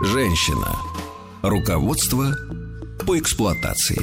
Женщина. Руководство по эксплуатации.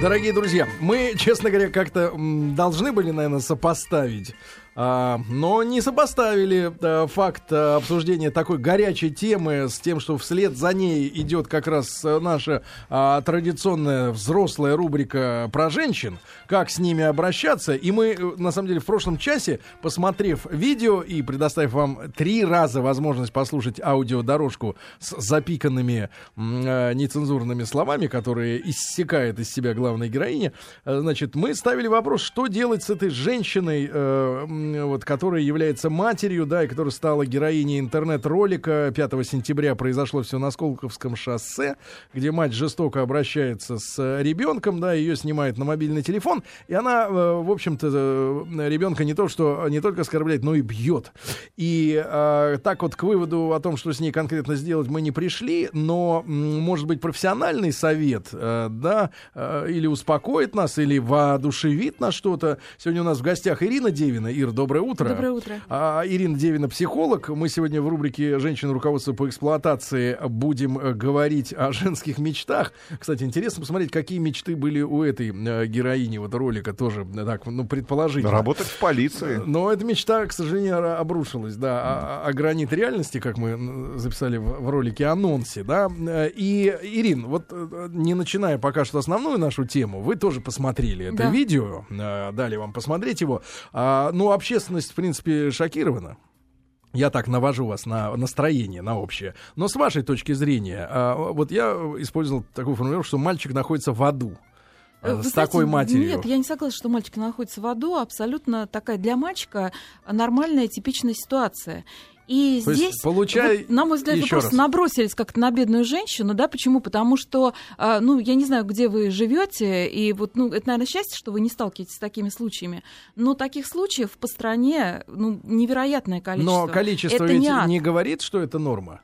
Дорогие друзья, мы, честно говоря, как-то должны были, наверное, сопоставить но не сопоставили а, факт а, обсуждения такой горячей темы с тем, что вслед за ней идет как раз наша а, традиционная взрослая рубрика про женщин, как с ними обращаться. И мы, э, на самом деле, в прошлом часе, посмотрев видео и предоставив вам три раза возможность послушать аудиодорожку с запиканными а, нецензурными словами, которые иссякает из себя главная героиня, значит, мы ставили вопрос, что делать с этой женщиной, а, вот, которая является матерью, да, и которая стала героиней интернет-ролика. 5 сентября произошло все на Сколковском шоссе, где мать жестоко обращается с ребенком, да, ее снимает на мобильный телефон, и она, э, в общем-то, э, ребенка не то, что не только оскорбляет, но и бьет. И э, так вот к выводу о том, что с ней конкретно сделать, мы не пришли, но, может быть, профессиональный совет, э, да, э, или успокоит нас, или воодушевит на что-то. Сегодня у нас в гостях Ирина Девина. Ир, доброе утро. Доброе утро. А, Ирина Девина, психолог. Мы сегодня в рубрике «Женщина руководство по эксплуатации» будем э, говорить о женских мечтах. Кстати, интересно посмотреть, какие мечты были у этой э, героини вот ролика тоже, э, так, ну, предположительно. Работать в полиции. Но эта мечта, к сожалению, обрушилась, да, а, а гранит реальности, как мы записали в, в ролике анонсе, да. И, Ирин, вот не начиная пока что основную нашу тему, вы тоже посмотрели это Да. видео, дали вам посмотреть его. А, ну, общественность, в принципе, шокирована. Я так навожу вас на настроение, на общее. Но с вашей точки зрения, а, вот я использовал такую формулировку, что мальчик находится в аду. Э, а, вы С знаете, такой матерью. Нет, я не согласна, что мальчик находится в аду. Абсолютно такая для мальчика нормальная, типичная ситуация. И То здесь, получай вот, на мой взгляд, вы просто раз. набросились как-то на бедную женщину, да? Почему? Потому что, а, ну, я не знаю, где вы живете, и вот, ну, это, наверное, счастье, что вы не сталкиваетесь с такими случаями. Но таких случаев по стране, ну, невероятное количество. Но количество это ведь не ад. не говорит, что это норма.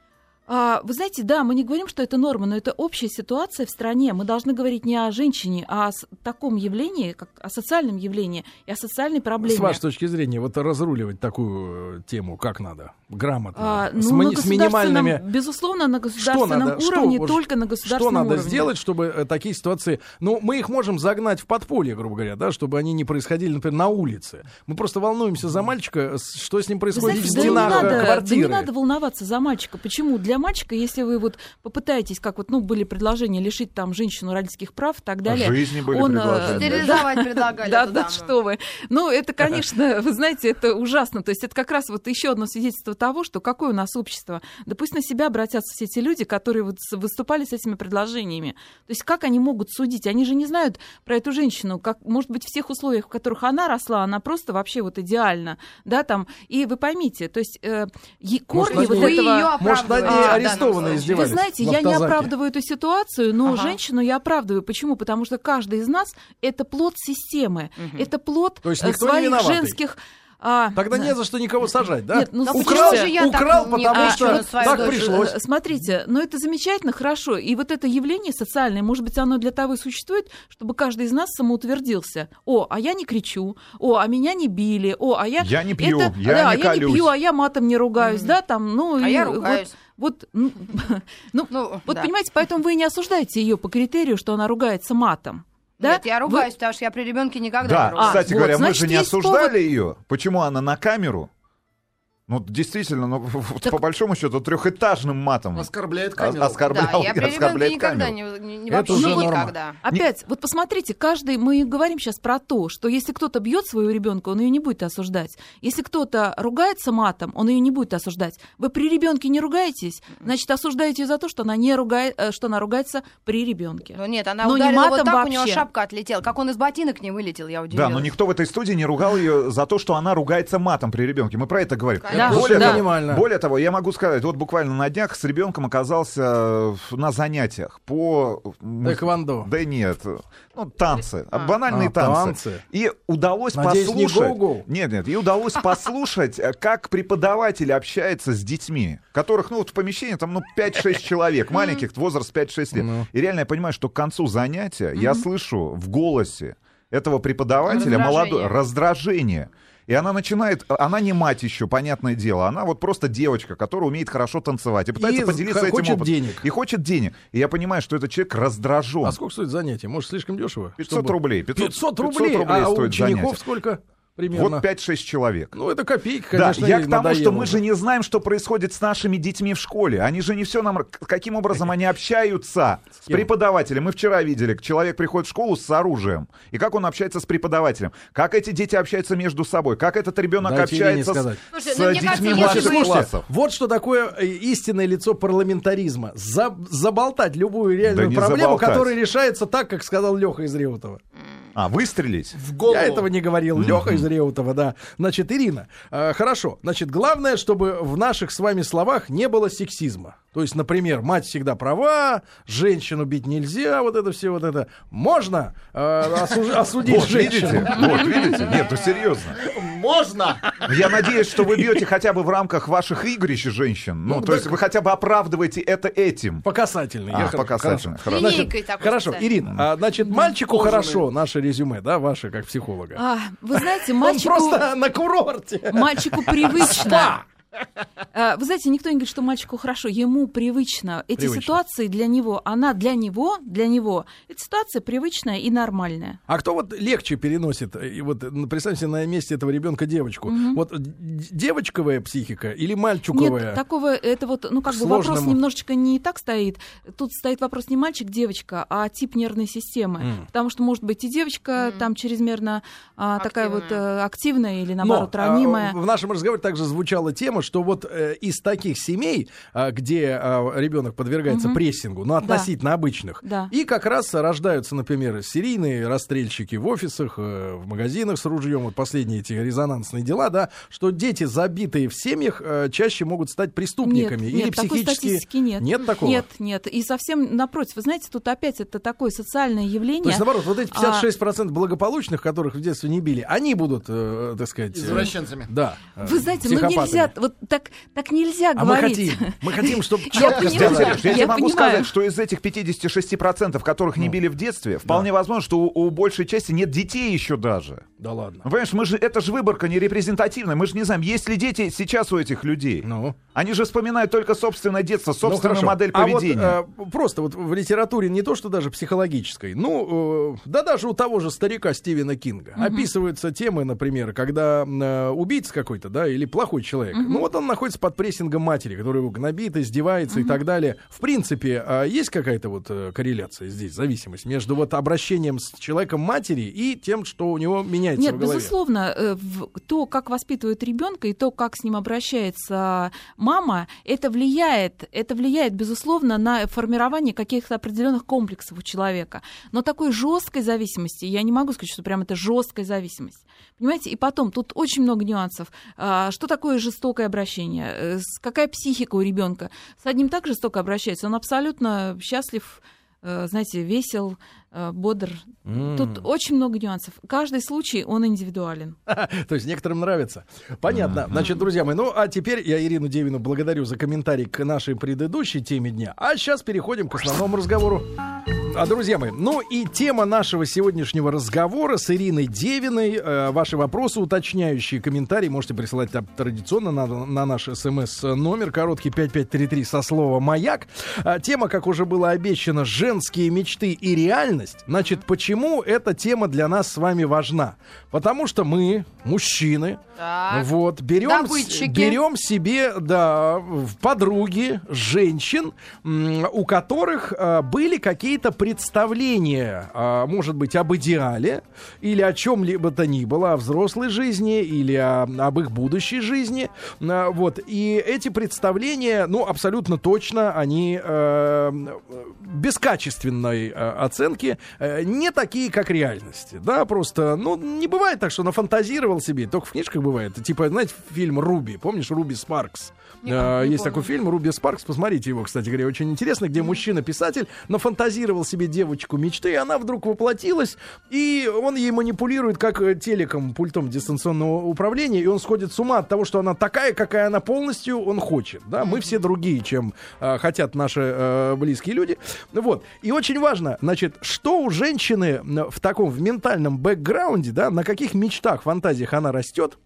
А, вы знаете, да, мы не говорим, что это норма, но это общая ситуация в стране. Мы должны говорить не о женщине, а о таком явлении, как о социальном явлении и о социальной проблеме. С вашей точки зрения, вот разруливать такую э, тему как надо? Грамотно. А, ну, с, мани- с минимальными... Безусловно, на государственном надо- что- уровне, вот только на Что государственном надо уровне. сделать, чтобы э, такие ситуации... Ну, мы их можем загнать в подполье, грубо говоря, да, чтобы они не происходили, например, на улице. Мы просто волнуемся за мальчика, с- что с ним происходит знаете, в да стенах э, да квартиры. не надо волноваться за мальчика. Почему? Для мальчика, если вы вот попытаетесь, как вот, ну, были предложения лишить там женщину родительских прав и так далее. жизни были он, э, предложения. Стерилизовать предлагали. Да, да, ну. что вы. Ну, это, конечно, вы знаете, это ужасно. То есть это как раз вот еще одно свидетельство того, что какое у нас общество. Да пусть на себя обратятся все эти люди, которые вот выступали с этими предложениями. То есть как они могут судить? Они же не знают про эту женщину, как, может быть, в тех условиях, в которых она росла, она просто вообще вот идеальна, да, там. И вы поймите, то есть э, Может, корни над вот этого... Может, над ней данном арестованные случае. издевались. Вы знаете, я не оправдываю эту ситуацию, но Ага. женщину я оправдываю. Почему? Потому что каждый из нас это плод системы, это плод То есть э, никто не своих женских. а, Тогда да. не за что никого сажать, да? Нет, ну, Да украл, же я так украл, не потому отвечу что свою так дочь? пришлось. Э, Смотрите, ну это замечательно, хорошо. И вот это явление социальное, может быть, оно для того и существует, чтобы каждый из нас самоутвердился. О, а я не кричу. О, а меня не били. О, а я... Я не пью, это- я да, не я не колюсь. пью, а я матом не ругаюсь, да, там, ну... А и я ругаюсь. Вот, ну, ну, Ну, вот да. понимаете, поэтому вы не осуждаете ее по критерию, что она ругается матом. Да? Нет, я Вы- ругаюсь, потому что я при ребенке никогда Да, не ругаюсь. кстати вот, говоря, мы значит, же не осуждали повод- ее. Почему она на камеру? Ну, действительно, ну, вот Так- по большому счету, трехэтажным матом Оскорбляет камеру. оскорблял, Да, я оскорбляет никогда камеру. не, не- не- Это вообще уже норма. никогда. Опять, вот посмотрите, каждый, мы говорим сейчас про то, что если кто-то бьет своего ребенка, он ее не будет осуждать. Если кто-то ругается матом, он ее не будет осуждать. Вы при ребенке не ругаетесь, значит, осуждаете ее за то, что она не ругает, э, что она ругается при ребенке. Ну нет, она Ну, не ударила вот матом так, у него вообще. шапка отлетела. Как он из ботинок не вылетел, я Да, удивилась. но никто в этой студии не ругал ее за то, что она ругается матом при ребенке. Мы про это говорим. Конечно. Да, более, да. того, более того, я могу сказать, вот буквально на днях с ребенком оказался на занятиях по... Тэквондо. Да нет, ну, танцы, А. банальные А, танцы. танцы. И удалось Надеюсь, не послушать... гоу-гоу? Нет, нет, и удалось послушать, э, как преподаватель общается с детьми, которых, ну, вот в помещении там, ну, 5-6 человек, маленьких, возраст 5-6 лет. Ну. И реально я понимаю, что к концу занятия я слышу в голосе этого преподавателя Раздражение. молодое раздражение. И она начинает, она не мать еще, понятное дело, она вот просто девочка, которая умеет хорошо танцевать и пытается И поделиться этим хочет опытом. денег. И хочет денег. И я понимаю, что этот человек раздражен. А сколько стоит занятие? Может, слишком дешево? 500 рублей. 500, 500 рублей, а у стоит учеников занятие. сколько примерно? Вот 5-6 человек. Ну, это копейки, конечно. да, я к тому, что надоело мы уже. же не знаем, что происходит с нашими детьми в школе. Они же не все нам... Каким образом они общаются с кем? преподавателем? Мы вчера видели, человек приходит в школу с оружием. И как он общается с преподавателем? Как эти дети общаются между собой? Как этот ребенок Дайте общается с, Слушайте, с ну, детьми младших вы- классов? Вот что такое э, истинное лицо парламентаризма. За- заболтать любую реальную не проблему, заболтать. которая решается так, как сказал Леха из Реутова. А, выстрелить? В голову. Я этого не говорил. Леха из Реутова, да. Значит, Ирина, э, хорошо. Значит, главное, чтобы в наших с вами словах не было сексизма. То есть, например, мать всегда права, женщину бить нельзя, вот это все, вот это. Можно э, осуж- осудить Вот, видите? женщину. Вот, видите? Нет, ну серьезно. Можно! Я надеюсь, что вы бьете хотя бы в рамках ваших игрищ женщин. Ну, Ну, то так- есть вы хотя бы оправдываете это этим. По касательной. А, Я по хорошо- касательной, хорошо. Ирина, а, значит, мальчику хорошо, наше резюме, да, ваше, как психолога. А, вы знаете, Он мальчику, просто на курорте. мальчику привычно. А, Вы знаете, никто не говорит, что мальчику хорошо, ему привычно. Эти Привычно. ситуации для него, она для него, для него, эта ситуация привычная и нормальная. А кто вот легче переносит, э, и вот ну, представьте себе на месте этого ребенка девочку, вот д- девочковая психика или мальчуковая? Нет, такого, это вот, ну, как бы Сложному. вопрос немножечко не так стоит. Тут стоит вопрос не мальчик-девочка, а тип нервной системы. М. Потому что, может быть, и девочка там чрезмерно а, такая вот Активная. э, активная или, Но наоборот, а, ранимая. в нашем разговоре также звучала тема, что вот э, из таких семей, а, где ребенок подвергается Мгм. прессингу, ну, относительно обычных, Да. и как раз рождаются, например, серийные расстрельщики в офисах, э, в магазинах с ружьем, вот последние эти резонансные дела, да, что дети, забитые в семьях, э, чаще могут стать преступниками Нет, или нет, такой психически... статистики нет. Нет такого? Нет, нет. И совсем напротив. Вы знаете, тут опять это такое социальное явление. То есть, наоборот, вот эти А, 56% благополучных, которых в детстве не били, они будут, э, так сказать... э, Извращенцами. Да. э, Вы знаете, ну нельзя, вот так, так нельзя А мы говорить. хотим, мы хотим, чтобы Я четко. Сереж, я, Я тебе могу понимаю. сказать, что из этих 56%, которых не били в детстве, вполне возможно, что у, у большей части нет детей еще даже. Да ладно. Ну, Понимаешь, мы же, это же выборка не репрезентативная. Мы же не знаем, есть ли дети сейчас у этих людей. Ну. Они же вспоминают только собственное детство, Ну, собственную хорошо. модель А вот, поведения. э, просто вот в литературе не то, что даже психологической, ну, э, да даже у того же старика Стивена Кинга описываются темы, например, когда э, убийца какой-то, да, или плохой человек, ну вот он находится под прессингом матери, которая его гнобит, издевается и так далее. В принципе, а есть какая-то вот э, корреляция здесь, зависимость между вот обращением с человеком матери и тем, что у него меняется Нет, в голове? безусловно, э, то, как воспитывают ребенка и то, как с ним обращается мама, это влияет, это влияет, безусловно, на формирование каких-то определенных комплексов у человека. Но такой жесткой зависимости, я не могу сказать, что прям это жесткая зависимость. Понимаете, и потом тут очень много нюансов. А, Что такое жестокое обращение? Э, Какая психика у ребенка? С одним так жестоко обращается, он абсолютно счастлив, э, знаете, весел, э, бодр. Тут очень много нюансов. Каждый случай, он индивидуален. То есть некоторым нравится. Понятно. Значит, друзья мои, ну а теперь я Ирину Девину благодарю за комментарий к нашей предыдущей теме дня. А сейчас переходим к основному разговору. А, друзья мои, ну и тема нашего сегодняшнего разговора с Ириной Девиной. Э, ваши вопросы, уточняющие комментарии можете присылать там традиционно на, на наш смс-номер, короткий 5533 со слова «Маяк». А, тема, как уже было обещано, «Женские мечты и реальность». Значит, почему эта тема для нас с вами важна? Потому что мы, мужчины, Так. вот, берем, Добытчики. берем себе, да, в подруги женщин, у которых а, были какие-то представления, а, может быть, об идеале или о чем-либо то ни было, о взрослой жизни или о- об их будущей жизни. А, вот, и эти представления, ну, абсолютно точно, они э, бескачественной э, оценки, э, не такие, как реальности, да, просто, ну, не бывает так, что нафантазировал себе, только в книжках бывает, типа, знаете, фильм «Руби», помнишь, «Руби Спаркс»? Не Э, помню, не Есть помню. такой фильм «Руби Спаркс», посмотрите его, кстати говоря, очень интересно, где мужчина-писатель нафантазировал себе девочку мечты, и она вдруг воплотилась, и он ей манипулирует как э, телеком, пультом дистанционного управления, и он сходит с ума от того, что она такая, какая она полностью он хочет, да, мы все другие, чем э, хотят наши э, близкие люди, вот, и очень важно, значит, что у женщины м, в таком, в ментальном бэкграунде, да, на каких мечтах, фантазиях она растет,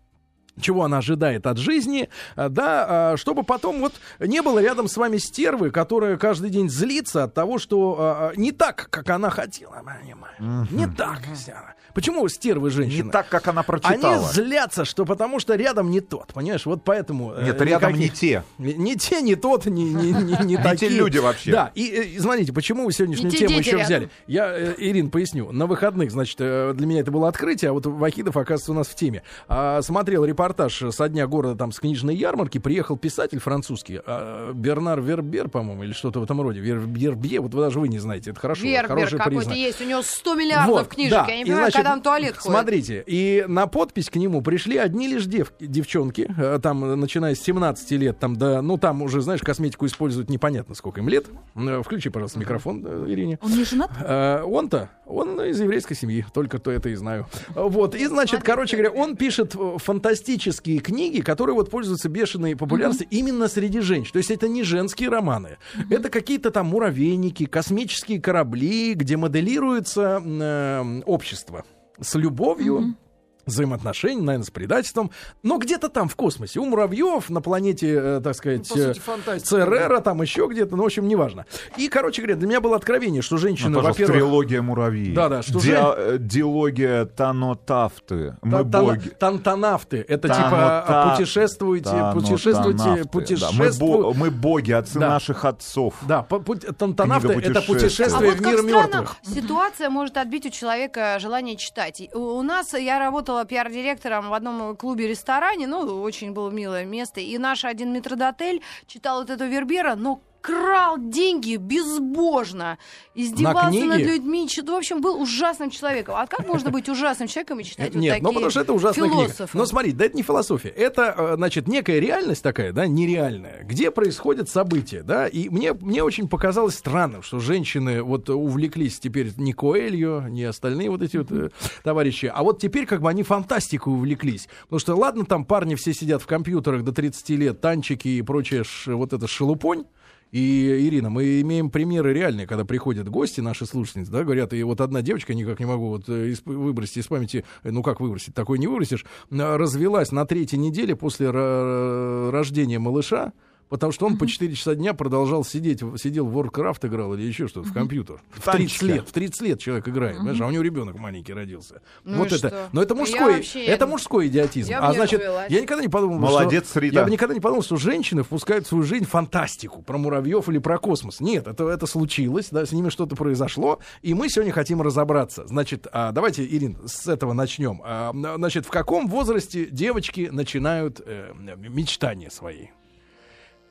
чего она ожидает от жизни, а, да, а, чтобы потом вот не было рядом с вами стервы, которая каждый день злится от того, что а, а, не так, как она хотела, понимаешь? Не так. Стерва. Почему стервы женщины? Не так, как она Они прочитала. злятся, что потому что рядом не тот, понимаешь? Вот поэтому... э, Нет, рядом не никаких- те. Не, не те, не тот, не, не, не, не те такие. люди вообще. Да, и, э, и смотрите, почему вы сегодняшнюю Не те тему еще рядом. взяли? Я, э, Ирин, поясню. На выходных, значит, э, для меня это было открытие, а вот Вахидов, оказывается, у нас в теме. А, смотрел репортаж со дня города там с книжной ярмарки, приехал писатель французский, а, Бернар Вербер, по-моему, или что-то в этом роде. Вер- Вербье, вот вы даже вы не знаете, это хорошо, Вербер какой-то есть, у него 100 миллиардов Вот, книжек. да. Я не И, понимаю, значит, в туалет ходит. Смотрите, и на подпись к нему пришли одни лишь дев- девчонки, э, там, начиная с 17 лет, там, да, ну, там уже, знаешь, косметику используют непонятно сколько им лет. Э, Включи, пожалуйста, микрофон, э, Ирине. Он не женат? Э, Он-то, он из еврейской семьи, только то это и знаю. Вот, и, значит, короче говоря, он пишет э, фантастические книги, которые вот пользуются бешеной популярностью именно среди женщин. То есть это не женские романы, это какие-то там муравейники, космические корабли, где моделируется э, общество с любовью. Взаимоотношения, наверное, с предательством. Но где-то там, в космосе. У муравьев на планете, э, так сказать, Ну, сути, э. Церера, там еще где-то, ну, в общем, неважно. И, короче говоря, для меня было откровение, что женщины, Ну, во-первых... трилогия муравьи. Да-да, что Диа- э, Дилогия Танотафты. Мы Та- боги. Тантанавты. Это типа а, путешествуйте, путешествуйте, путешествуйте. мы, бо- мы боги, отцы Да. наших отцов. Да, Книга это путешествие А вот в как мир странно, мертвых. ситуация может отбить у человека желание читать. У нас, я работала пиар-директором в одном клубе-ресторане, ну, очень было милое место, и наш один метродотель читал вот эту Вербера, но крал деньги безбожно, издевался над людьми, в общем, был ужасным человеком. А как можно быть ужасным человеком и читать вот Нет, такие ну потому что это ужасная философы? книга. Но смотри, да это не философия. Это, э, значит, некая реальность такая, да, нереальная, где происходят события, да. И мне, мне очень показалось странным, что женщины вот увлеклись теперь не Коэльо, не остальные вот эти вот э, товарищи, а вот теперь как бы они фантастикой увлеклись. Потому что, ладно, там парни все сидят в компьютерах до 30 лет, танчики и прочее, ш- вот это шелупонь. И, Ирина, мы имеем примеры реальные, когда приходят гости, наши слушательницы, да, говорят, и вот одна девочка, никак не могу вот э, из- выбросить из памяти, э, ну как выбросить, такой не выбросишь, э, развелась на третьей неделе после рождения малыша, Потому что он по 4 часа дня продолжал сидеть, сидел в Warcraft играл или еще что-то в компьютер. В 30 Танчика. лет, в 30 лет человек играет, понимаешь, а у него ребенок маленький родился. Ну вот это, что? но это мужской, вообще- это мужской идиотизм. Я а значит, я никогда не подумал, Молодец, что, Рита. я бы никогда не подумал, что женщины впускают в свою жизнь фантастику про муравьев или про космос. Нет, это, это случилось, да, с ними что-то произошло, и мы сегодня хотим разобраться. Значит, а, давайте, Ирин, с этого начнем. А, значит, в каком возрасте девочки начинают э, мечтания свои?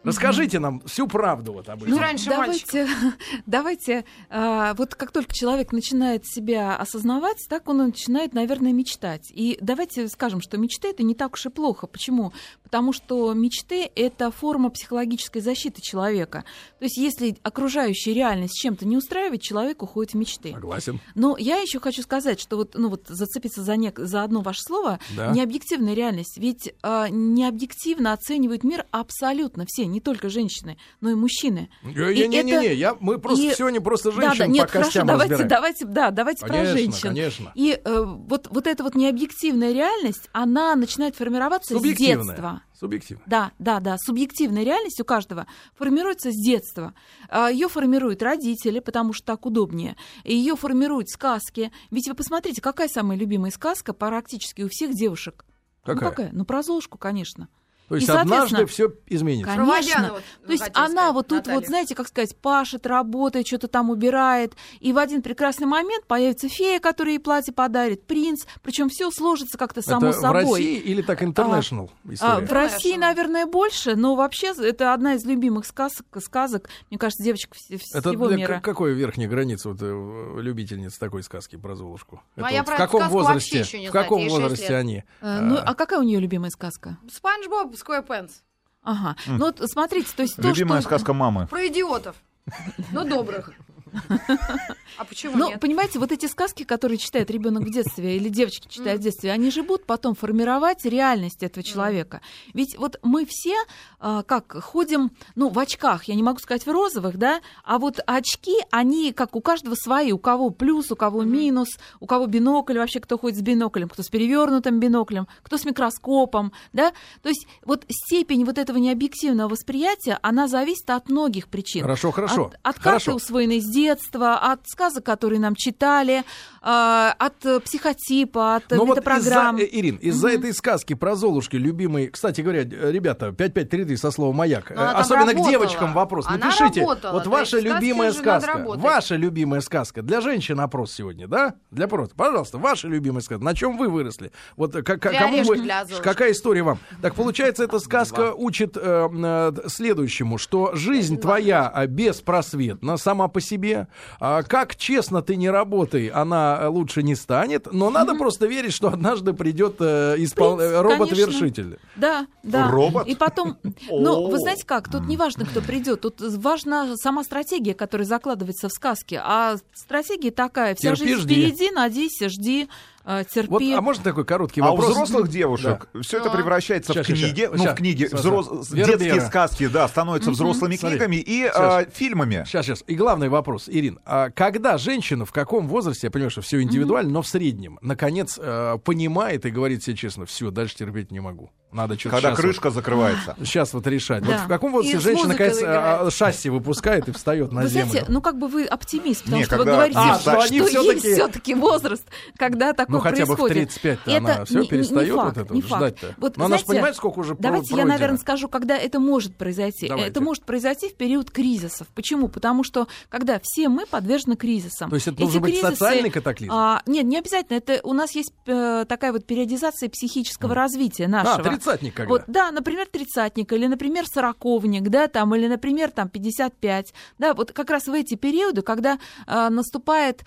Расскажите нам всю правду вот об этом. Ну, раньше давайте, давайте а, вот как только человек начинает себя осознавать, так он начинает, наверное, мечтать. И давайте скажем, что мечты это не так уж и плохо. Почему? Потому что мечты это форма психологической защиты человека. То есть, если окружающая реальность чем-то не устраивает, человек уходит в мечты. Согласен. Но я еще хочу сказать, что вот, ну вот зацепиться за, нек- за одно ваше слово, Да. необъективная реальность. Ведь а, необъективно оценивают мир абсолютно все, не только женщины, но и мужчины. Не-не-не, это- я, мы просто и- сегодня просто Да, женщин да, нет, по хорошо, костям давайте, разбираем. давайте, да, давайте про Конечно, женщин. конечно. И э, вот, вот эта вот необъективная реальность, она начинает формироваться с Субъективная. детства. Субъективно. Да, да, да. Субъективная реальность у каждого формируется с детства. Ее формируют родители, потому что так удобнее. Ее формируют сказки. Ведь вы посмотрите, какая самая любимая сказка практически у всех девушек? Какая? Ну, какая? Ну, про Золушку, конечно. То есть И, однажды соответственно, все изменится. Конечно. Вот То есть она сказать, вот тут Наталья. вот, знаете, как сказать, пашет, работает, что-то там убирает, и в один прекрасный момент появится фея, которая ей платье подарит, принц, причем все сложится как-то само это в собой. России или так international А, история? в России, наверное, больше, но вообще это одна из любимых сказок, сказок мне кажется, девочек вс- Это всего для мира. к- какой верхней границы вот, э, любительниц такой сказки про Золушку? Ну, а Это я вот про в каком возрасте? вообще еще не в каком возрасте они? Э, Ну, а какая у нее любимая сказка? Спанч Боб Сквепенс. Ага. Ну вот смотрите, то есть то, Любимая что... сказка мамы. Про идиотов. Но добрых. А почему Ну, понимаете, вот эти сказки, которые читает ребенок в детстве или девочки читают в детстве, они же будут потом формировать реальность этого человека. Ведь вот мы все а, как ходим, ну, в очках, я не могу сказать в розовых, да, а вот очки, они как у каждого свои, у кого плюс, у кого минус, у кого бинокль, вообще кто ходит с биноклем, кто с перевернутым биноклем, кто с микроскопом, да. То есть вот степень вот этого необъективного восприятия, она зависит от многих причин. Хорошо, хорошо. От, от карты, Хорошо. усвоенной с детства, от сказок, которые нам читали, а, от психотипа, от э, Ну вот метапрограмм. из-за, э, Ирин, из-за этой сказки про Золушки, любимый, кстати говоря, э, ребята, 5533 со слова «Маяк», Но она э, особенно к девочкам вопрос, Она напишите, работала. вот ваша любимая сказка, ваша любимая сказка, для женщин опрос сегодня, да? Для просто, пожалуйста, ваша любимая сказка, на чем вы выросли? Вот как, Для кому вы, для Золушки. какая история вам? Так получается, эта сказка учит э, следующему, что жизнь твоя э, беспросветна сама по себе, а как честно ты не работай, она э, лучше не станет, но надо просто верить, что однажды придет э, испол- принципе, э, робот-вершитель. конечно. Да, да. Робот? И потом, ну, вы знаете как, тут не важно, кто придет, тут важна сама стратегия, которая закладывается в сказке. А стратегия такая, вся Терпи, жизнь жди. впереди, надейся, жди, э, терпи. Вот, а можно такой короткий А у вопрос? взрослых девушек все это Да. превращается Щас, в книги, щас. ну, в книги, Щас, взрос- щас. детские Вербера. сказки, да, становятся взрослыми Смотри. книгами и Щас. э, фильмами. Сейчас, сейчас. И главный вопрос, Ирин. А когда женщина, в каком возрасте, я понимаю, что все индивидуально, но в среднем, наконец, э, понимает и говорит себе честно, все, дальше терпеть не могу. Надо что-то Когда крышка закрывается. Вот, сейчас вот решать. Вот Да. в каком возрасте женщина, наконец, играет. а, шасси выпускает и встает на Вы землю? знаете, ну как бы вы оптимист, потому Не, что когда- вы говорите, А, что, что они есть все-таки возраст, когда такое Ну, хотя бы в происходит. 35-то она всё не- не перестаёт факт, вот это не вот факт. ждать-то? Вот, Но она ж знаете, понимает, сколько уже Давайте я, пройдено. наверное, скажу, когда это может произойти. Давайте. Это может произойти в период кризисов. Почему? Потому что когда все мы подвержены кризисам. То есть это Эти должен быть кризисы, социальный катаклизм? а, нет, не обязательно. Это у нас есть э, такая вот периодизация психического развития нашего. А, тридцатник когда? Вот, да, например, тридцатник, или, например, сороковник, да, там, или, например, там, 55, да, вот как раз в эти периоды, когда а, наступает,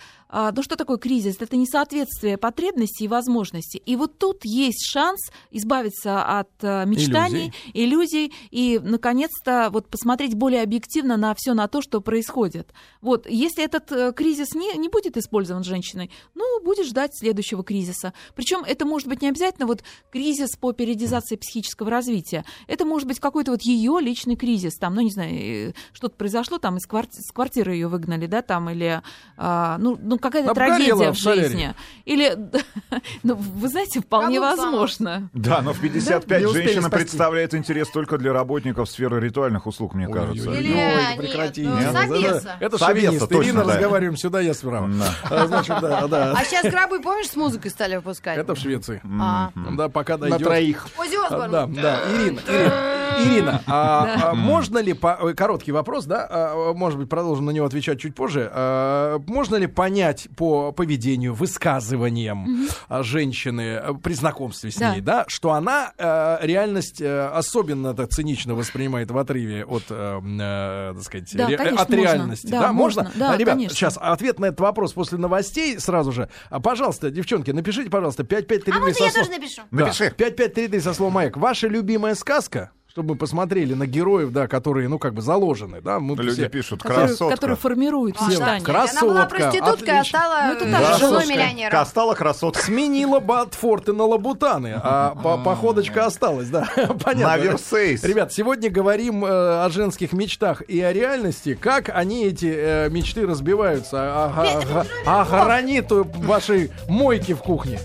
ну, что такое кризис? Это несоответствие потребностей и возможностей. И вот тут есть шанс избавиться от а, мечтаний, иллюзий, и, наконец-то, вот посмотреть более объективно на все на то, что происходит. Вот, если этот э, кризис не, не будет использован женщиной, ну, будет ждать следующего кризиса. Причем это может быть не обязательно вот кризис по периодизации психического развития. Это может быть какой-то вот ее личный кризис. Там, ну, не знаю, э, что-то произошло, там из кварти- с квартиры ее выгнали, да, там, или, а, ну, ну, какая-то Обгорела трагедия в жизни. Или, ну, вы знаете, вполне Кому возможно. Да, но в 55 Не успели женщина представляет интерес только для работников сферы ритуальных услуг, мне кажется. Или- это нет, прекрати. ну, Это- Собеса. Это шовинист. Ирина, да. разговариваем сюда, я справа. Да. А, Значит, да, да. А сейчас гробы, помнишь, с музыкой стали выпускать? Это в Швеции. А. Да, пока На дойдет. троих. Оззи А, Осборн. Да, да, Ирина, Ирина, Ирина, а, а можно ли, по- ой, короткий вопрос, да, а, может быть, продолжим на него отвечать чуть позже, А, можно ли понять по поведению, высказываниям а, женщины а, при знакомстве с Да. ней, да, что она а, реальность а, особенно так цинично воспринимает в отрыве от, а, м, а, так сказать, Да, ре- конечно, от можно. реальности, Да, да, можно? можно. Да, А, Ребят, конечно. сейчас ответ на этот вопрос после новостей сразу же. А, пожалуйста, девчонки, напишите, пожалуйста, 5533 А вот я со слов- тоже напишу. Напиши. 5533 со словом «Маяк». Ваша любимая сказка? Чтобы посмотрели на героев, да, которые, ну, как бы заложены, да. Мы Люди все- пишут, Которые, красотка. которые формируют А, мечтания. да, Она была Красотка, проституткой, а стала Ну, это э, та же женой красотка. миллионера. Стала красотка. Сменила Батфорты на Лабутаны, а по- походочка осталась, да, понятно. На Версейс. Ребят, сегодня говорим э, о женских мечтах и о реальности, как они, эти э, мечты, разбиваются о, о- о- о гранит вашей мойки в кухне.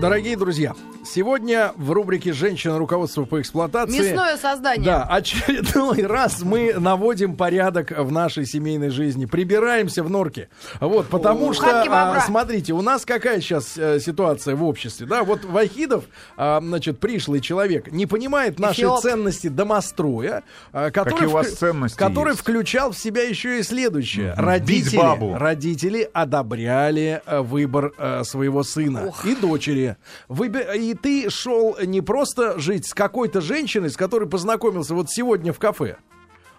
Дорогие друзья, сегодня в рубрике «Женщина. Руководство по эксплуатации» Мясное создание. Да, очередной раз мы наводим порядок в нашей семейной жизни. Прибираемся в норке. Вот, потому У что, а, смотрите, у нас какая сейчас э, ситуация в обществе, да? Вот Вахидов, а, значит, пришлый человек, не понимает нашей Эфиоп. ценности домостроя, а, который, у вас ценности который есть? включал в себя еще и следующее. Мгм. Родители, родители одобряли э, выбор э, своего сына и дочери. Выби- И ты шел не просто жить с какой-то женщиной, с которой познакомился вот сегодня в кафе,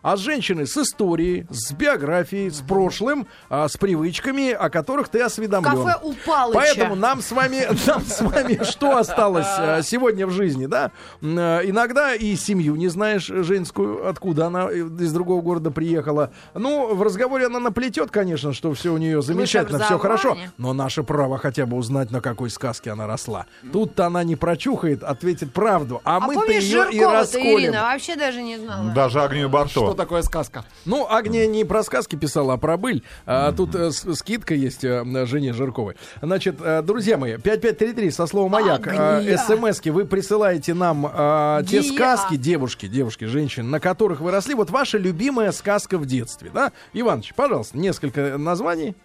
а с женщиной с историей, с биографией, с прошлым, а, с привычками, о которых ты осведомлен. Кафе у Палыча. Поэтому нам с вами, нам с вами что осталось э, сегодня в жизни, да? Э, Иногда и семью не знаешь женскую, откуда она э, из другого города приехала. Ну, в разговоре она наплетет, конечно, что все у нее замечательно, все хорошо. Но наше право хотя бы узнать, на какой сказке она росла. Тут-то она не прочухает, ответит правду, а, А мы-то ее и расколем. Ирина? Вообще даже не знала. Даже Агнию Барто. Что такое сказка? Ну, Агния не про сказки писала, а про быль. А, тут э, с- скидка есть э, на жене Жирковой. Значит, э, друзья мои, 5533 со словом «Маяк». Агния. СМСки вы присылаете нам э, те Гия. сказки, девушки, девушки, женщины, на которых вы росли. Вот ваша любимая сказка в детстве, да? Иваныч, пожалуйста, несколько названий.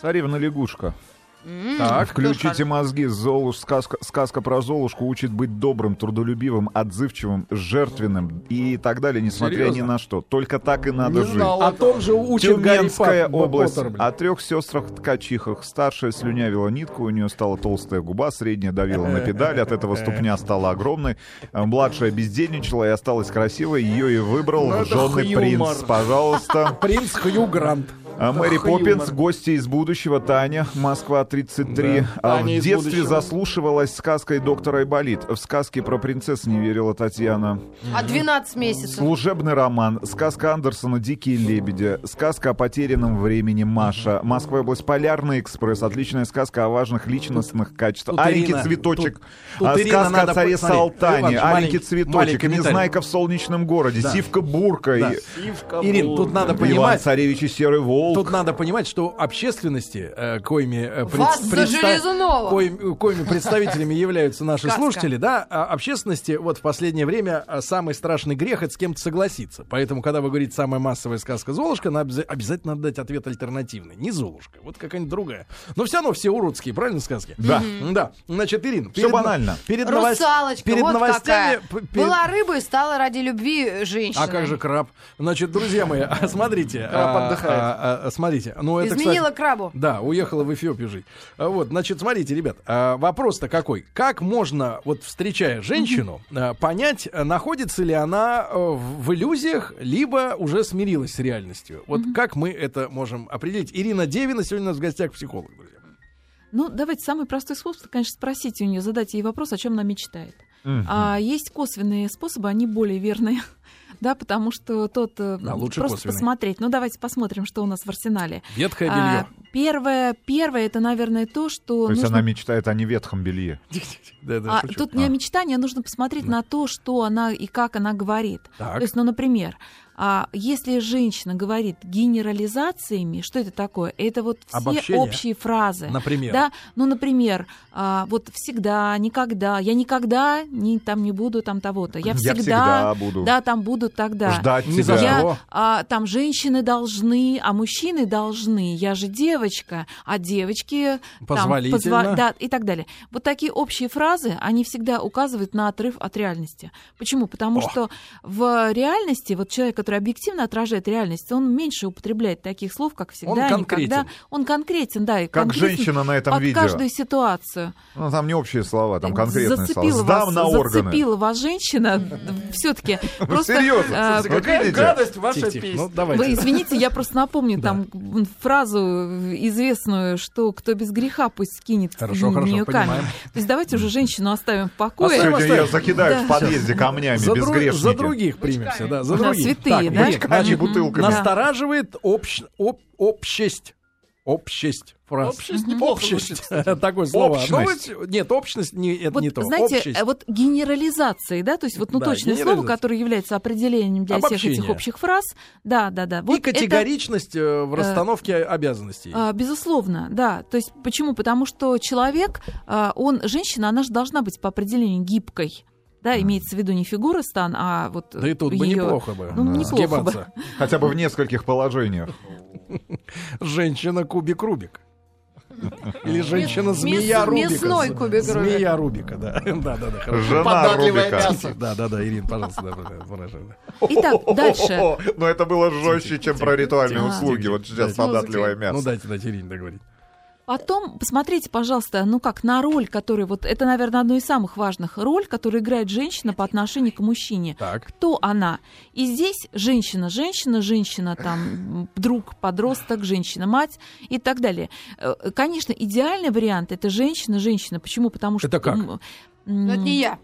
Царевна лягушка. Так. Включите мозги. Золуш, сказка, сказка про Золушку учит быть добрым, трудолюбивым, отзывчивым, жертвенным и так далее, несмотря Серьезно? ни на что. Только так и надо Не жить. знал. О том же учит Гарри Тюменская Пот- область. Поттер. О трех сестрах-ткачихах. Старшая слюнявила нитку, у нее стала толстая губа, средняя давила на педаль, от этого ступня стала огромной. А Младшая бездельничала и осталась красивой. Ее и выбрал Ну, в жены принц. Пожалуйста. Принц Хью Грант. А Мэри Ах, юмор. Поппинс, гости из будущего, Таня, Москва 33. А Таня в детстве будущего. заслушивалась сказкой доктора Айболит. В сказке про принцесс не верила Татьяна. А 12 месяцев. Служебный роман. Сказка Андерсона «Дикие лебеди». Сказка о потерянном времени Маша. Москва область Полярный экспресс. Отличная сказка о важных личностных качествах. Аленький цветочек. тут- тут, А, сказка о царе Салтане. Аленький цветочек. Незнайка в солнечном городе. Сивка Бурка. Да. и Ирин, тут надо Иван понимать, Царевич и Серый Волк. Тут надо понимать, что общественности, э, коими, э, пред- Железунова. коим- коими представителями являются наши Сказка. слушатели, да, а общественности вот в последнее время а, самый страшный грех это с кем-то согласиться. Поэтому, когда вы говорите самая массовая сказка Золушка, обязательно надо дать ответ альтернативный. Не Золушка, вот какая-нибудь другая. Но все равно все уродские, правильно сказки? Да. Да. Значит, Ирина, Всё банально. Перед, Русалочка, перед вот новостями... какая. п- перед- Была рыбой, стала ради любви женщиной. а как же краб? Значит, друзья мои, а, смотрите. Краб а, отдыхает. А, Смотрите. Ну, это, Изменила кстати, крабу. Да, уехала в Эфиопию жить. А, Вот, значит, смотрите, ребят, а, вопрос-то какой? Как можно, вот встречая женщину, а, понять, находится ли она а, в в иллюзиях, либо уже смирилась с реальностью? Вот как мы это можем определить? Ирина Девина сегодня у нас в гостях психолог, друзья. Ну, давайте самый простой способ, конечно, спросить у нее, задать ей вопрос, о чем она мечтает. Мгм. А есть косвенные способы, они более верные. Да, потому что тот э, Да, лучше просто косвенный. посмотреть. Ну, давайте посмотрим, что у нас в арсенале. Ветхое А, белье. первое, первое, это, наверное, то, что То есть нужно она мечтает о неветхом белье. Да, да, А, тут не А. о мечтании, а нужно посмотреть на то, что она и как она говорит. Так. То есть, ну, например, а, если женщина говорит генерализациями, что это такое? Это вот все Обобщение. общие фразы. Например. Да, ну, например, а, вот всегда, никогда, я никогда не, там не буду там того-то, я всегда буду да, там буду тогда. ждать Не тебя. Я, а, там женщины должны, а мужчины должны. Я же девочка, а девочки там, Позволительно. да, и так далее. Вот такие общие фразы, они всегда указывают на отрыв от реальности. Почему? Потому О. что в реальности, вот человек, который объективно отражает реальность, он меньше употребляет таких слов, как всегда, конкретен. никогда. Он конкретен, да, и Как конкретен женщина на этом под видео. каждую ситуацию. Ну, там не общие слова, там конкретные слова. зацепила Сдам вас, на органы. зацепила вас женщина, все-таки просто. Серьезно? а, Какая гадость ваша Тихо, тихо. песня. Ну. Вы извините, я просто напомню там фразу известную, что кто без греха пусть скинет Хорошо, в хорошо, нее камень. То есть давайте уже женщину оставим в покое. Оставим, Сегодня ее закидают Да. в подъезде камнями, за, дру- безгрешники. за других примемся, да, за Да, других. святые, Так, да? Бычками, бутылками. Настораживает общ, об, общесть. Общесть. Фраз. Общесть неплохо Общесть. Такое слово. Общность. вот, нет, общность не, это Вот, не то. знаете, Общесть. э, вот генерализации, да, то есть вот ну, Да, точное слово, которое является определением для всех этих Обобщение. общих фраз. Да, да, да. И Вот это, категоричность э, в расстановке обязанностей. а, безусловно, да. То есть почему? Потому что человек, а, он, женщина, она же должна быть по определению гибкой. Да, имеется в виду не фигура стан, а вот Да и тут бы её- неплохо бы. Ну, да, неплохо бы. сгибаться. Хотя бы в нескольких положениях. Женщина кубик-рубик. Или женщина-змея Рубика. мясной кубик Рубика. Змея Рубика, да. Да, да, да, хорошо. Жена Податливое Рубика. мясо. Да, да, да, Ирина, пожалуйста, да. Итак, дальше. Но это было жестче, чем про ритуальные услуги. Вот сейчас Да, податливое Ну мясо. дайте, дайте Ирине договорить. Потом посмотрите, пожалуйста, ну как на роль, которую вот это, наверное, одно из самых важных роль, которую играет женщина по отношению к мужчине. Так. Кто она? И здесь женщина, женщина, женщина, там друг, подросток, женщина, мать и так далее. Э, Конечно, идеальный вариант это женщина, женщина. Почему? Потому что Это как? Но это не я.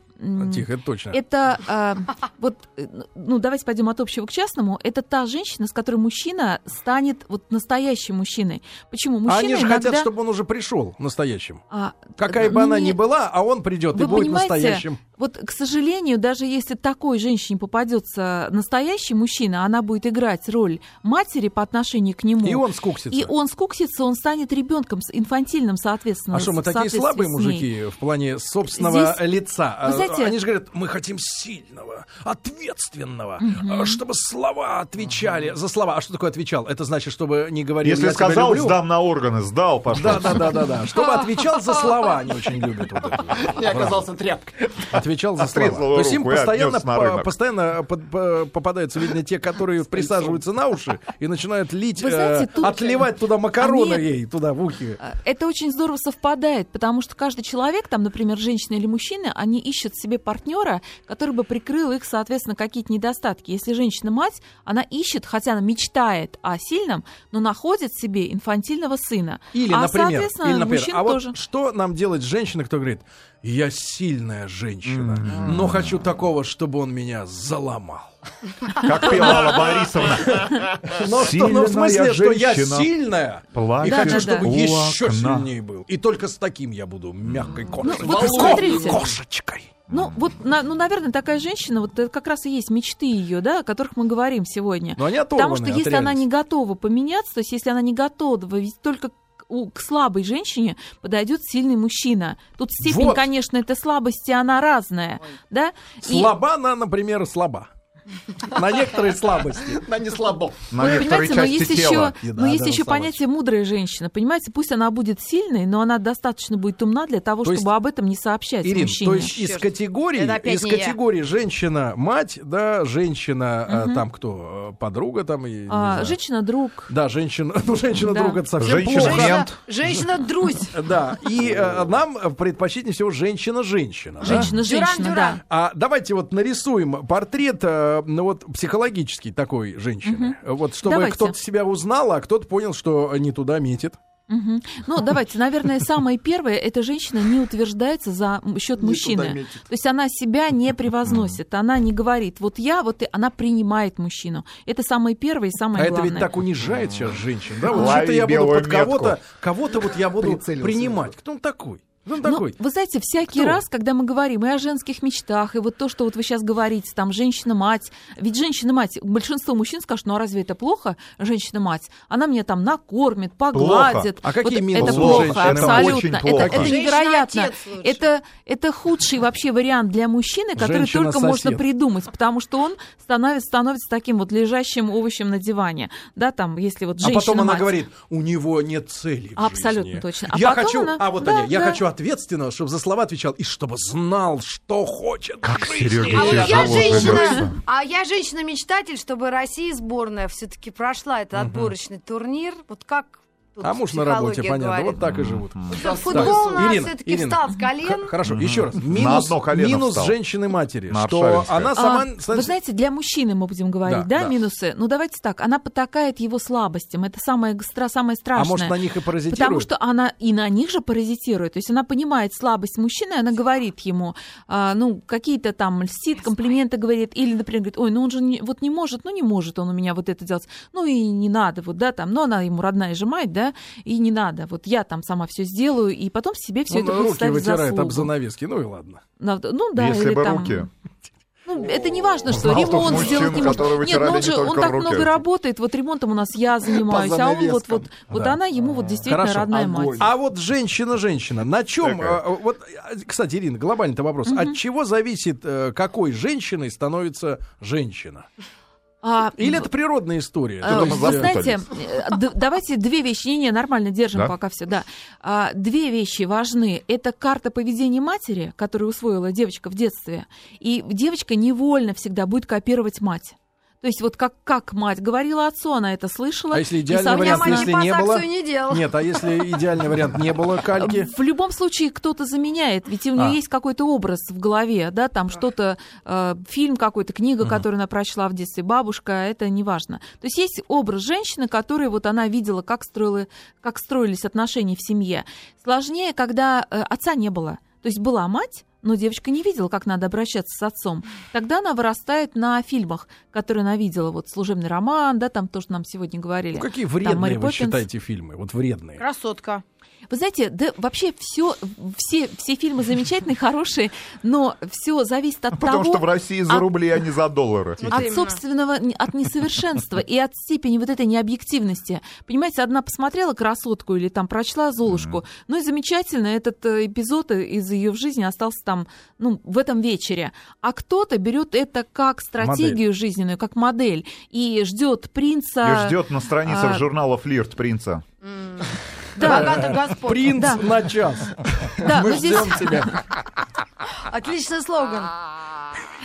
Тихо, это точно. это а, вот, э, ну давайте пойдем от общего к частному. Это та женщина, с которой мужчина станет вот настоящим мужчиной. Почему? А Мужчина они же иногда... хотят, чтобы он уже пришел настоящим. а, Какая бы она ни была, а он придет и будет настоящим. Вот, к сожалению, даже если такой женщине попадется настоящий мужчина, она будет играть роль матери по отношению к нему. И он скуксится. И он скуксится, он станет ребенком инфантильным, соответственно. А что, мы такие слабые мужики в плане собственного Здесь, лица? вы А, знаете- Они же говорят, мы хотим сильного, ответственного, а, чтобы слова отвечали за слова. А что такое отвечал? Это значит, чтобы не говорил Если «я тебя сказал, люблю». сдам на органы, сдал, пошел. Да, да, да, да, да. Чтобы отвечал за слова, они очень любят вот. Я оказался тряпкой. Отвечал за слова. Отрезал То есть им руку постоянно, по- постоянно под- по- попадаются, видно, те, которые присаживаются на уши и начинают лить, Вы знаете, э, тут- отливать туда макароны Они- ей, туда в ухи. А, Это очень здорово совпадает, потому что каждый человек, там, например, женщина или мужчина, они ищут себе партнера, который бы прикрыл их, соответственно, какие-то недостатки. Если женщина мать, она ищет, хотя она мечтает о сильном, но находит себе инфантильного сына. Или, а, например, соответственно, или, например, мужчина а вот тоже. что нам делать с женщиной, кто говорит, я сильная женщина, но хочу такого, чтобы он меня заломал. Как пела Алла Борисовна. Но что, ну, в смысле, что я женщина сильная, и хочу, чтобы еще сильнее был. И только с таким я буду мягкой кошечкой. вот Ко- смотрите. Кошечкой. Ну, вот, на- ну, наверное, такая женщина, вот это как раз и есть мечты ее, да, о которых мы говорим сегодня. Но они Потому что если она не готова поменяться, то есть если она не готова, ведь только у- к слабой женщине подойдет сильный мужчина. Тут степень, Вот. конечно, этой слабости, она разная, да? И- Слаба она, например, слаба. На некоторые слабости. Да не слабо. На Вы некоторые понимаете, но части есть тела. еще, но есть да, еще понятие мудрая женщина. Понимаете, пусть она будет сильной, но она достаточно будет умна для того, То есть, чтобы об этом не сообщать Ирин, мужчине. то есть из категории, из категории женщина-мать, да, женщина, э, там кто, э, подруга там, А, знаю. женщина друг. Да, женщина, ну, женщина Да. друг это совсем Женщина плохо. мент. Женщина, женщина Друзь. Да, и э, нам предпочтительнее всего женщина-женщина. да? Женщина, женщина, Дюран-Дюран. да. А давайте вот нарисуем портрет, ну вот психологический такой женщины. Вот чтобы Давайте. кто-то себя узнал, а кто-то понял, что не туда метит. Мгм. Ну, давайте, наверное, самое первое, эта женщина не утверждается за счет мужчины. То есть она себя не превозносит, она не говорит, вот я, вот и она принимает мужчину. Это самое первое и самое А это главное. ведь так унижает сейчас женщин. Да, вот что-то я буду под кого-то, кого-то вот я буду принимать. Кто он такой? Ну, такой? вы знаете, всякий Кто? раз, когда мы говорим и о женских мечтах, и вот то, что вот вы сейчас говорите, там, женщина-мать, ведь женщина-мать, большинство мужчин скажут, ну а разве это плохо, женщина-мать? Она меня там накормит, погладит. А какие Вот минусы Это плохо, женщины? Это абсолютно. очень Это, плохо. это невероятно. Это, это худший вообще вариант для мужчины, который только можно придумать, потому что он становится, становится таким вот лежащим овощем на диване. Да, там, если вот А женщина потом она говорит, у него нет цели в Абсолютно жизни. точно. А я хочу, она- а вот да, они, я да. хочу ответственного, чтобы за слова отвечал, и чтобы знал, что хочет Как. Серёга А вот Тебе я женщина, а я женщина-мечтатель, чтобы Россия сборная все-таки прошла этот отборочный турнир. Вот как тут А муж на работе, психология понятно, говорит? вот так и живут. Футбол Так, у нас Ирина, все-таки Ирина, встал с колен. Хорошо, еще раз. Минус, минус женщины-матери, На что она А, сама... вы значит, знаете, для мужчины мы будем говорить, Да, да, да. минусы. Ну давайте так, она потакает его слабостям, это самое, самое а страшное. может, на них и паразитирует? Потому что она и на них же паразитирует. То есть она понимает слабость мужчины, и она говорит ему, а, ну, какие-то там льстит, комплименты говорит, или, например, говорит, ой, ну он же не, вот не может, ну не может он у меня вот это делать, ну и не надо, вот, да, там, но она ему родная же мать, да, и не надо, вот я там сама все сделаю, и потом себе все Он это будет руки ставить вытирает заслугу. об занавески, ну и ладно. На- Ну да, Если или бы там... руки. Ну, это не важно, что Знал ремонт мужчин, сделать не может. Нет, ну он же он так руки. много работает, вот ремонтом у нас я занимаюсь, а он вот, вот, занавескам. вот Да. она ему вот действительно Хорошо. родная Огонь. мать. А вот женщина-женщина, на чем... Такая. вот, а, кстати, Ирина, глобальный-то вопрос. От чего зависит, э, какой женщиной становится женщина? А, Или это природная история? А, Вы знаете, э, д- давайте две вещи. Не, не, нормально, держим Да? пока все, да. А, Две вещи важны. Это карта поведения матери, которую усвоила девочка в детстве. И девочка невольно всегда будет копировать мать. То есть вот как, как мать говорила отцу, она это слышала. А если идеальный вариант, если не было? не делал. Нет, а если идеальный вариант не было кальки? В любом случае кто-то заменяет, ведь у нее А. есть какой-то образ в голове, да, там что-то, э, фильм какой-то, книга, которую она прочла в детстве, бабушка, это не важно. То есть есть образ женщины, который вот она видела, как, строила, как строились отношения в семье. Сложнее, когда э, отца не было. То есть была мать, но девочка не видела, как надо обращаться с отцом. Тогда она вырастает на фильмах, которые она видела. Вот «Служебный роман», да, там то, что нам сегодня говорили. Ну, какие Там вредные Мэри вы Поппинс. считаете фильмы? Вот вредные. Красотка. Вы знаете, да вообще все, все, все фильмы замечательные, хорошие, но все зависит от Потому того, что в России за от- рубли, а не за доллары. Вот от именно. собственного, от несовершенства и от степени вот этой необъективности. Понимаете, одна посмотрела красотку или там прочла Золушку, ну и замечательно, этот э, эпизод из ее жизни остался там, ну, в этом вечере. А кто-то берет это как стратегию жизненную, как модель, и ждет принца. И ждет на страницах а, журнала «Флирт» принца. Да, Богатый Господь. Принц Да. на час. да, Мы но здесь, ждем тебя. Отличный слоган.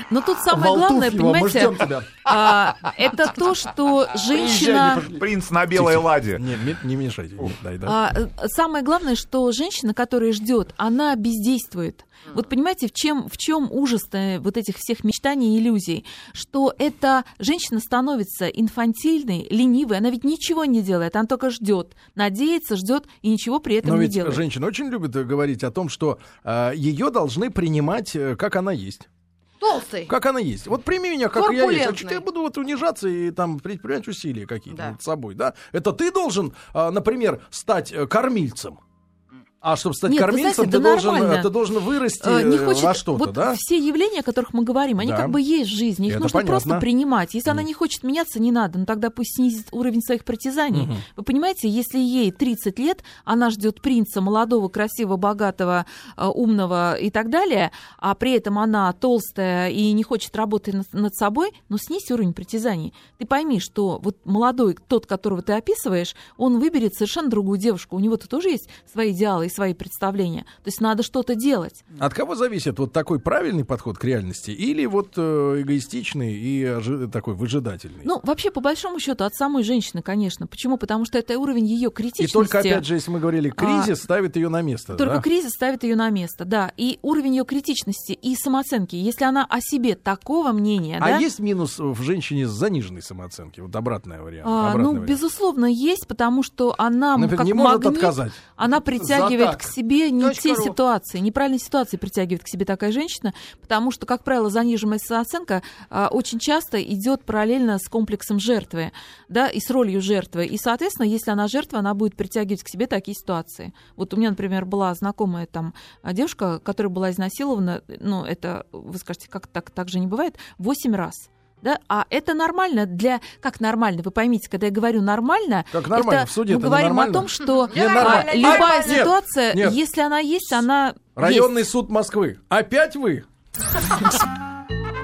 но тут самое Волтуф главное, его, мы понимаете, ждем тебя. а, это то, что женщина... Принц на белой ладе. Не, не, мешайте. Не, дай, да. А, э, самое главное, что женщина, которая ждет, она бездействует. Вот понимаете, в чем, в чем ужас вот этих всех мечтаний и иллюзий? Что эта женщина становится инфантильной, ленивой, она ведь ничего не делает, она только ждет, надеется, ждет и ничего при этом Но не ведь делает. женщины очень любят э, говорить о том, что ее должны принимать, э, как она есть. Толстый. Как она есть. Вот прими меня, как я есть. А что я буду вот унижаться и там предпринимать усилия какие-то Да. над собой, да? Это ты должен, а, например, стать э, кормильцем. А чтобы стать Нет, кормильцем, знаете, ты, да должен, нормально. ты должен вырасти Э, не э, хочет, во что-то, вот да? все явления, о которых мы говорим, они Да. как бы есть в жизни, их Это нужно понятно. просто принимать. Если она не хочет меняться, не надо, но тогда пусть снизит уровень своих притязаний. Мгм. Вы понимаете, если ей 30 лет, она ждет принца молодого, красивого, богатого, э, умного и так далее, а при этом она толстая и не хочет работать над, над собой, ну снизь уровень притязаний. Ты пойми, что вот молодой, тот, которого ты описываешь, он выберет совершенно другую девушку. У него-то тоже есть свои идеалы свои представления. То есть надо что-то делать. От кого зависит вот такой правильный подход к реальности или вот э, эгоистичный и такой выжидательный? Ну, вообще, по большому счету, от самой женщины, конечно. Почему? Потому что это уровень ее и критичности. только, опять же, если мы говорили, кризис ставит ее на место. Только да? кризис ставит ее на место, да. И уровень ее критичности и самооценки. Если она о себе такого мнения, А да, есть минус в женщине с заниженной самооценки? Вот обратная вариант. а, обратный ну, вариант. безусловно, есть, потому что она Например, как не может магнит, отказать. она притягивает так. к себе не Точка те ру. ситуации, неправильные ситуации притягивает к себе такая женщина, потому что, как правило, заниженная самооценка а, очень часто идет параллельно с комплексом жертвы, да, и с ролью жертвы. И, соответственно, если она жертва, она будет притягивать к себе такие ситуации. Вот у меня, например, была знакомая там а, девушка, которая была изнасилована, ну, это, вы скажете, как так, так же не бывает, восемь раз. Да? А это нормально для... Как нормально? Вы поймите, когда я говорю нормально, Как нормально? это В суде мы это говорим ненормально? о том, что а, нормально, любая нормально. Нет, ситуация, нет. если она есть, она Районный есть. суд Москвы. Опять вы?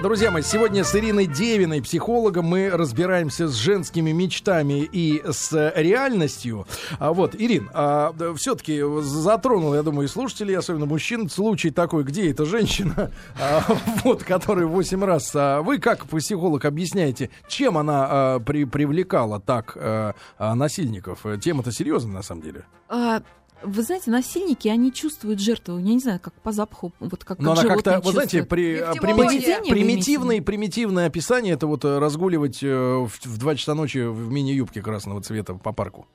Друзья мои, сегодня с Ириной Девиной, психологом, мы разбираемся с женскими мечтами и с реальностью. А вот, Ирин, а, все-таки затронул, я думаю, и слушателей, особенно мужчин, случай такой, где эта женщина, а, вот, которая 8 раз. А вы как психолог объясняете, чем она а, при- привлекала так а, а, насильников? Тема-то серьезная, на самом деле. А, Вы знаете, насильники, они чувствуют жертву. Я не знаю, как по запаху, вот как, Но как она животные как-то, вы знаете, при, Эфтимология. примити- примитивное, примитивное описание это вот э, разгуливать э, в, в 2 часа ночи в мини-юбке красного цвета по парку.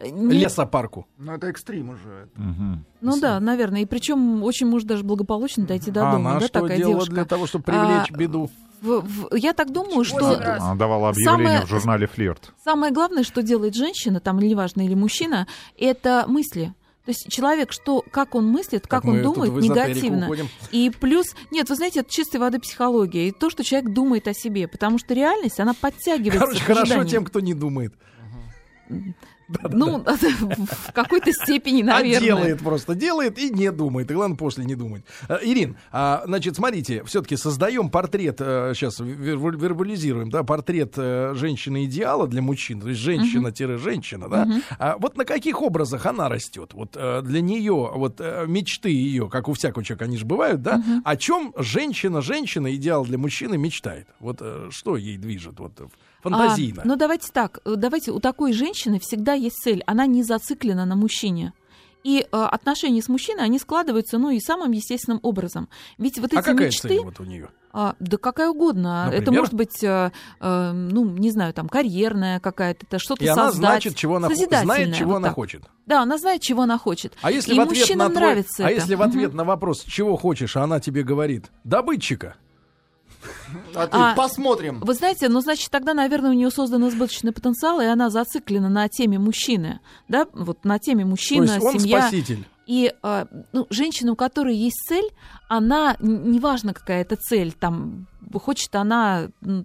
Не- Лесопарку. Ну, это экстрим уже. Мгм. Ну да, наверное. И причем очень может даже благополучно дойти до а дома. она да, что такая делала девушка. для того, чтобы привлечь А, беду? В- в- я так думаю, Восемь что. Она давала объявление Самое- в журнале «Флирт». самое главное, что делает женщина, там, или неважно, или мужчина, это мысли. То есть человек, что, как он мыслит, как, он мы тут думает, негативно. И плюс, нет, вы знаете, это чистой воды психология. И то, что человек думает о себе. Потому что реальность, она подтягивается Короче, хорошо тем, кто не думает. Ну, в какой-то степени, А наверное. делает просто, делает и не думает. И главное, после не думать. А, Ирин, а, значит, смотрите, все-таки создаем портрет, сейчас вербализируем, да, портрет э, женщины-идеала для мужчин, то есть женщина-женщина, да. А вот на каких образах она растет? Вот э, для нее, вот э, мечты ее, как у всякого человека, они же бывают, да? О чем женщина-женщина, идеал для мужчины, мечтает? Вот э, что ей движет? Вот э, фантазийно. А, ну, давайте так. э, Давайте, у такой женщины всегда есть цель. Она не зациклена на мужчине. И э, отношения с мужчиной, они складываются, ну, и самым естественным образом. Ведь вот а эти какая мечты... цель вот у нее? А, да какая угодно. Это Например? может быть, э, э, ну, не знаю, там, карьерная какая-то, это что-то И она создать. значит, чего она знает, чего вот она так. хочет. Да, она знает, чего она хочет. А если и в ответ на мужчинам твой- нравится а это. если в ответ на вопрос, чего хочешь, а она тебе говорит, добытчика. А ты, А, посмотрим. Вы знаете, ну, значит, тогда, наверное, у нее создан избыточный потенциал, и она зациклена на теме мужчины, да, вот на теме То мужчина, есть он семья. спаситель. И э, ну, женщина, у которой есть цель, она, неважно какая это цель, там, хочет она, э,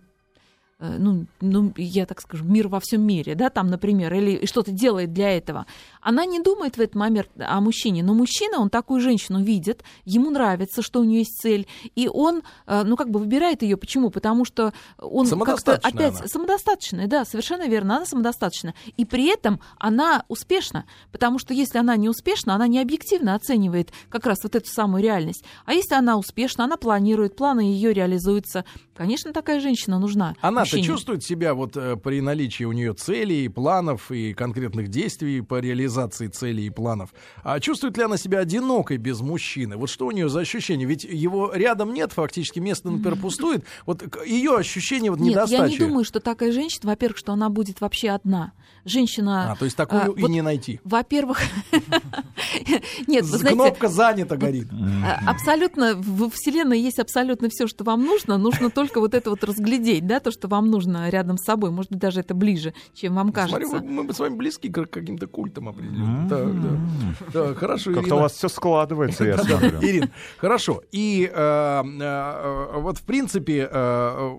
ну, ну, я так скажу, мир во всем мире, да, там, например, или что-то делает для этого. Она не думает в этот момент о мужчине, но мужчина, он такую женщину видит, ему нравится, что у нее есть цель, и он, э, ну, как бы выбирает ее. Почему? Потому что он как-то опять она. самодостаточная, да, совершенно верно, она самодостаточна. И при этом она успешна, потому что если она не успешна, она не объективно оценивает как раз вот эту самую реальность. А если она успешна, она планирует, планы ее реализуются. Конечно, такая женщина нужна. Она-то чувствует себя вот э, при наличии у нее целей, планов и конкретных действий по реализации целей и планов. А чувствует ли она себя одинокой без мужчины? Вот что у нее за ощущение? Ведь его рядом нет, фактически место, например, пустует. Вот ее ощущение вот Нет, я не думаю, что такая женщина, во-первых, что она будет вообще одна. Женщина... А, то есть такую а, и вот, не найти. Во-первых... Нет, вы знаете... Кнопка занята горит. А, Абсолютно, в Вселенной есть абсолютно все, что вам нужно. Нужно только вот это вот разглядеть, да, то, что вам нужно рядом с собой. Может быть, даже это ближе, чем вам кажется. мы, мы с вами близки к каким-то культам определенным. Так, да. Так, хорошо, Как-то Ирина. у вас все складывается, я смотрю. Ирин, хорошо. И э, э, вот в принципе э,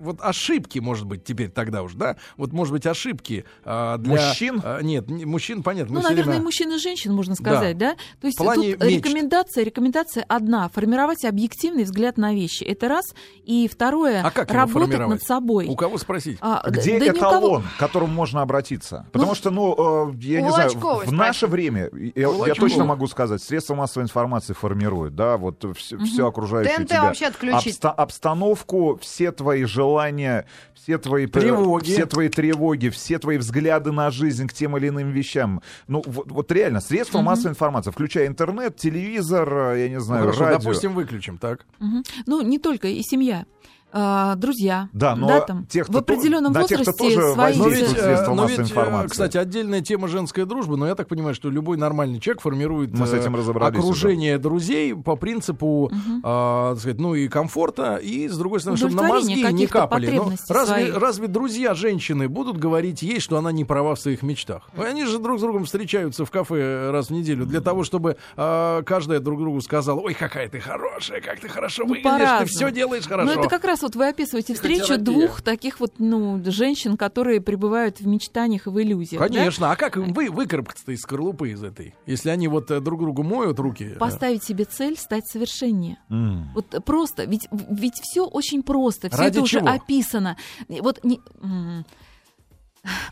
вот ошибки, может быть, теперь тогда уже, да? Вот может быть ошибки э, для Мужчин? э, нет, не- мужчин, понятно. Ну, наверное, и мужчин и женщин, можно сказать, да? То есть тут рекомендация, рекомендация одна — формировать объективный взгляд на вещи. Это раз. И второе А работать над собой. У кого спросить? А, Где эталон, к которому можно обращаться? Потому что, ну, э, я не знаю, в наше время, я, я точно могу сказать, средства массовой информации формируют, да, вот все, окружающее ТНТ тебя. вообще отключить. Обста- обстановку, все твои желания, все твои Тревоги. все твои тревоги, все твои взгляды на жизнь к тем или иным вещам. Ну, вот, вот реально, средства массовой информации, включая интернет, телевизор, э, я не Ну, знаю, хорошо, радио. допустим, выключим, так? Мгм. Ну, не только, и семья. А, друзья, Да, но там, тех, кто в определенном то- на тех, кто возрасте тоже свои... Но ведь, э, средства но ведь, э, информации. кстати, отдельная тема женская дружба, но я так понимаю, что любой нормальный человек формирует Мы с этим э, разобрались окружение друзей по принципу, а, так сказать, ну и комфорта, и с другой стороны, чтобы на мозги не капали. Но разве, своих. разве друзья женщины будут говорить ей, что она не права в своих мечтах? Они же друг с другом встречаются в кафе раз в неделю для того, чтобы а, каждая друг другу сказала, ой, какая ты хорошая, как ты хорошо Ну, выглядишь, ты все делаешь хорошо. Ну, это как раз вот вы описываете встречу двух таких вот, ну, женщин, которые пребывают в мечтаниях и в иллюзиях. да? Конечно, а как им вы выкарабкаться из скорлупы из этой? Если они вот э, друг другу моют руки. э, Поставить себе цель стать совершеннее. М. Вот просто, ведь, ведь все очень просто, все это уже чего? описано. Вот не,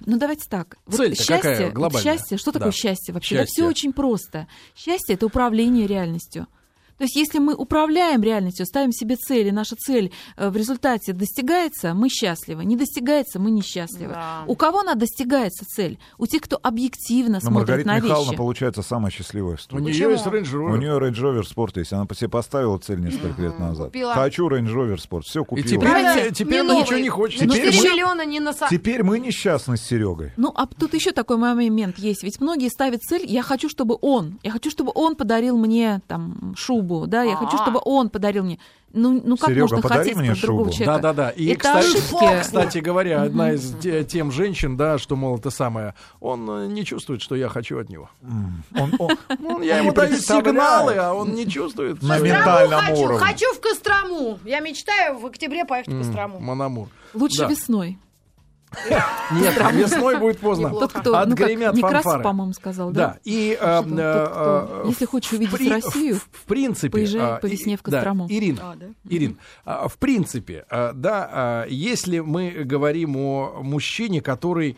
ну давайте так. Вот Цель-то счастье, какая вот глобальная? счастье, что Да. такое счастье вообще? Да Счастье. все очень просто. Счастье это управление реальностью. То есть, если мы управляем реальностью, ставим себе цели, наша цель э, в результате достигается, мы счастливы. Не достигается, мы несчастливы. Да. У кого она достигается цель? У тех, кто объективно Но смотрит Маргарита на Михайловна, вещи. получается, самая счастливая в У нее есть Range Rover. У нее Range Rover Sport есть. Она по себе поставила цель несколько лет назад. купила. Хочу Range Rover Sport. Все И купила. теперь, не- теперь Не она ничего не хочет. На Теперь 4 мы- не на... Теперь мы несчастны с Серегой. Ну, а тут еще такой момент есть. Ведь многие ставят цель, я хочу, чтобы он, я хочу, чтобы он подарил мне там шубу, да, я хочу, А. чтобы он подарил мне. Ну, ну как Серега, можно подари хотеть мне другого шубу. человека? Да, да, да. И, Это кстати, ошибки. кстати говоря, одна из те- тем женщин, да, что, мол, это самое, он э, не чувствует, что я хочу от него. Он, он- я ему даю сигналы, а он не чувствует. На ментальном хочу, уровне. хочу в Кострому. Я мечтаю в октябре поехать в Кострому. Монамур. Лучше Да. весной. Нет, весной будет поздно. Тот, кто, ну Отгремят Некрасов, фанфары. по-моему, сказал, Да, да? и э, э, кто- э, Если хочешь увидеть при- Россию, в, в принципе, поезжай а, по весне в да, Кострому. Ирин, А, да? Ирин, а, в принципе, а, да, а, если мы говорим о мужчине, который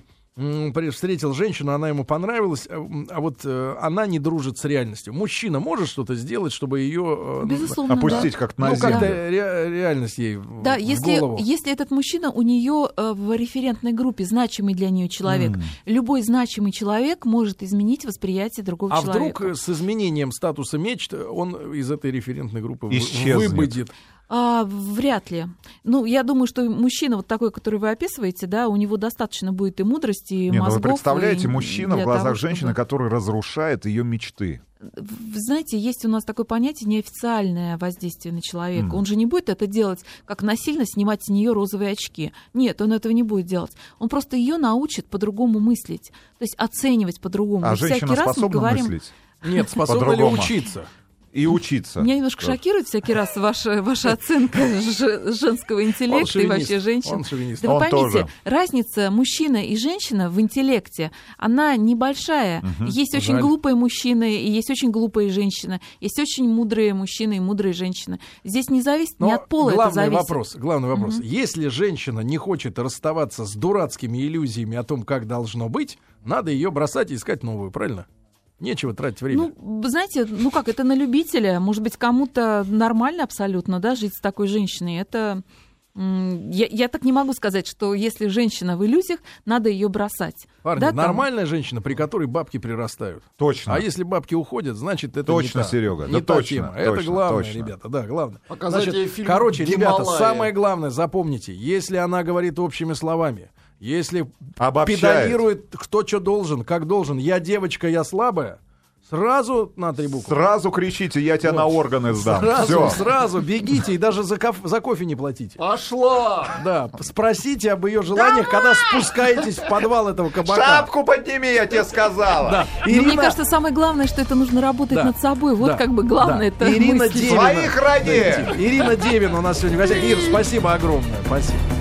встретил женщину, она ему понравилась, а, а вот э, она не дружит с реальностью. Мужчина может что-то сделать, чтобы ее безусловно, Опустить да. как-то на ну, землю. как-то ре- реальность ей Да, в если, голову. если этот мужчина у нее э, в референтной группе значимый для нее человек, любой значимый человек может изменить восприятие другого А человека. вдруг э, с изменением статуса мечт он из этой референтной группы Исчезнет. выбудет? А, вряд ли. Ну, я думаю, что мужчина вот такой, который вы описываете, да, у него достаточно будет и мудрости, и Не, ну мозгов. вы представляете, и мужчина в глазах того, женщины, чтобы- который разрушает ее мечты. Вы знаете, есть у нас такое понятие неофициальное воздействие на человека. Мгм. Он же не будет это делать, как насильно снимать с нее розовые очки. Нет, он этого не будет делать. Он просто ее научит по-другому мыслить, то есть оценивать по-другому. А И женщина раз мы способна говорим, мыслить Нет, способна ли По-другому. учиться? И учиться. Меня немножко Да. шокирует всякий раз ваша, ваша оценка же- женского интеллекта и вообще женщин. Он шовинист. Да вы Он поймите, тоже. разница мужчина и женщина в интеллекте, она небольшая. Есть очень Жаль. глупые мужчины, и есть очень глупые женщины. Есть очень мудрые мужчины и мудрые женщины. Здесь не зависит, не Но от пола это главный зависит. вопрос, главный вопрос. Если женщина не хочет расставаться с дурацкими иллюзиями о том, как должно быть, надо ее бросать и искать новую, правильно? Нечего тратить время. Ну, вы знаете, ну как, это на любителя. Может быть, кому-то нормально абсолютно, да, жить с такой женщиной. Это... Я, я так не могу сказать, что если женщина в иллюзиях, надо ее бросать. Парни, да, там- нормальная женщина, при которой бабки прирастают. Точно. А если бабки уходят, значит это Точно, не та, Серега, не да та точно, тема. Это точно, главное, точно. ребята, да, главное. Показать Значит, ей фильм короче, ребята, «Гималая». самое главное, запомните, если она говорит общими словами, если Обобщает. педалирует, кто что должен, как должен, я девочка, я слабая, сразу на три буквы. Сразу кричите, я тебя на органы сдам. Сразу, Всё. сразу бегите и даже за, коф- за кофе не платите. Пошла! Да, спросите об ее желаниях, когда спускаетесь в подвал этого кабака. Шапку подними, я тебе сказала. Да. Но мне кажется, самое главное, что это нужно работать Да. над собой. Вот Да. как бы главное Да. это Ирина мысли. Девина. Своих ради! Ирина Девина у нас сегодня в гостях. Ир, спасибо огромное. Спасибо.